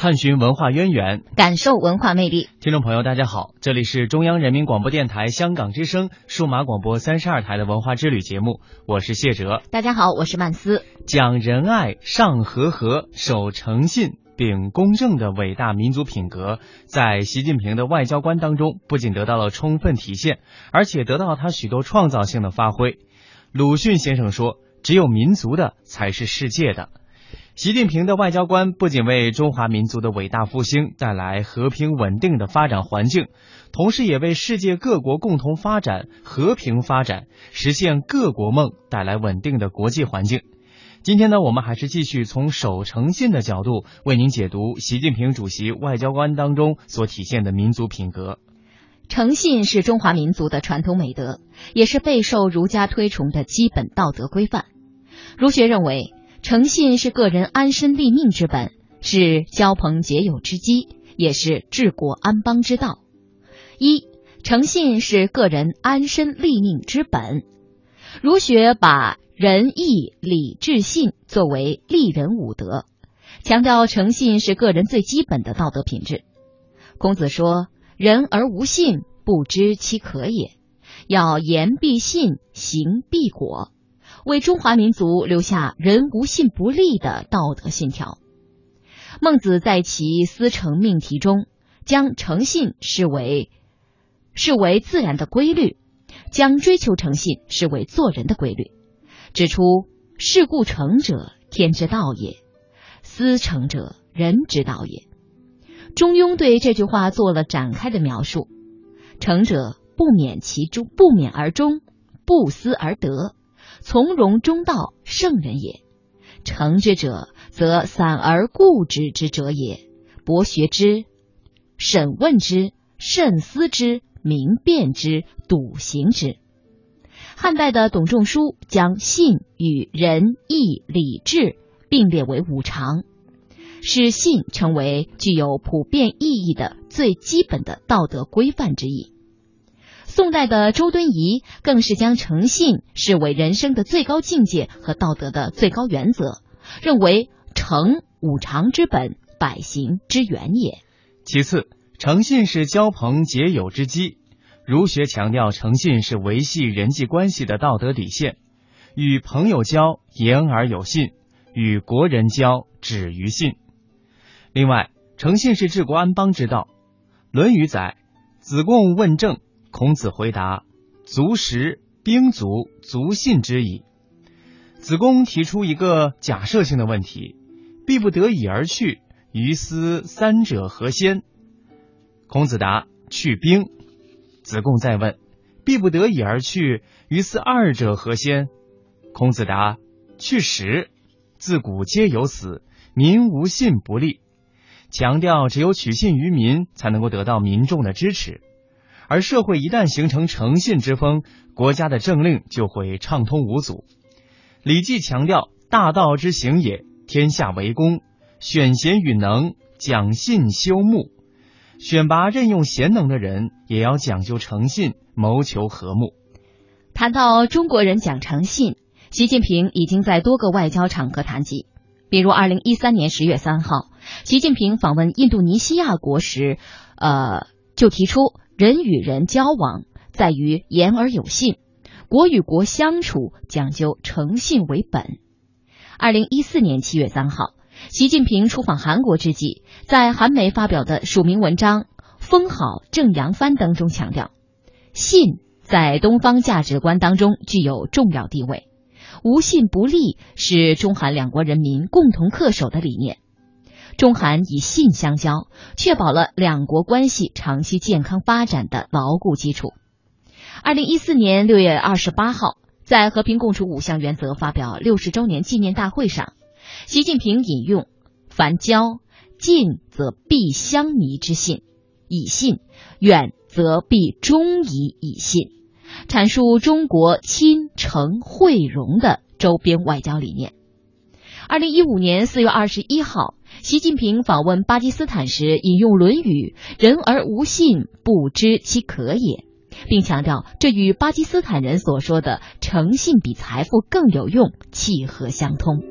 探寻文化渊源，感受文化魅力。听众朋友，大家好，这里是中央人民广播电台香港之声数码广播三十二台的文化之旅节目，我是谢哲。大家好，我是曼斯。讲仁爱、尚和和、守诚信、秉公正的伟大民族品格，在习近平的外交官当中，不仅得到了充分体现，而且得到了他许多创造性的发挥。鲁迅先生说：“只有民族的，才是世界的。”习近平的外交官不仅为中华民族的伟大复兴带来和平稳定的发展环境，同时也为世界各国共同发展、和平发展、实现各国梦带来稳定的国际环境。今天呢，我们还是继续从守诚信的角度为您解读习近平主席外交官当中所体现的民族品格。诚信是中华民族的传统美德，也是备受儒家推崇的基本道德规范。儒学认为。诚信是个人安身立命之本，是交朋结友之基，也是治国安邦之道。一，诚信是个人安身立命之本。儒学把仁义礼智信作为立人五德，强调诚信是个人最基本的道德品质。孔子说：“人而无信，不知其可也。要言必信，行必果。”为中华民族留下“人无信不立”的道德信条。孟子在其《思诚命题》中，将诚信视为视为自然的规律，将追求诚信视为做人的规律，指出“事故诚者，天之道也；思诚者，人之道也。”中庸对这句话做了展开的描述：“诚者，不免其中，不免而终，不思而得。”从容中道，圣人也。诚之者，则散而固执之者也。博学之，审问之，慎思之，明辨之，笃行之。汉代的董仲舒将信与仁义礼智并列为五常，使信成为具有普遍意义的最基本的道德规范之一。宋代的周敦颐更是将诚信视为人生的最高境界和道德的最高原则，认为诚五常之本，百行之源也。其次，诚信是交朋结友之基。儒学强调诚信是维系人际关系的道德底线，与朋友交言而有信，与国人交止于信。另外，诚信是治国安邦之道。《论语》载：“子贡问政。”孔子回答：“足食，兵足，足信之矣。”子贡提出一个假设性的问题：“必不得已而去，于斯三者何先？”孔子答：“去兵。”子贡再问：“必不得已而去，于斯二者何先？”孔子答：“去食。”自古皆有死，民无信不立。强调只有取信于民，才能够得到民众的支持。而社会一旦形成诚信之风，国家的政令就会畅通无阻。《礼记》强调“大道之行也，天下为公，选贤与能，讲信修睦。”选拔任用贤能的人，也要讲究诚信，谋求和睦。谈到中国人讲诚信，习近平已经在多个外交场合谈及，比如二零一三年十月三号，习近平访问印度尼西亚国时，呃，就提出。人与人交往在于言而有信，国与国相处讲究诚信为本。二零一四年七月三号，习近平出访韩国之际，在韩媒发表的署名文章《封好正扬帆》当中强调，信在东方价值观当中具有重要地位，无信不立是中韩两国人民共同恪守的理念。中韩以信相交，确保了两国关系长期健康发展的牢固基础。二零一四年六月二十八号，在和平共处五项原则发表六十周年纪念大会上，习近平引用“凡交，近则必相弥之信，以信；远则必终以以信”，阐述中国亲诚惠容的周边外交理念。二零一五年四月二十一号。习近平访问巴基斯坦时，引用《论语》：“人而无信，不知其可也。”并强调这与巴基斯坦人所说的“诚信比财富更有用”契合相通。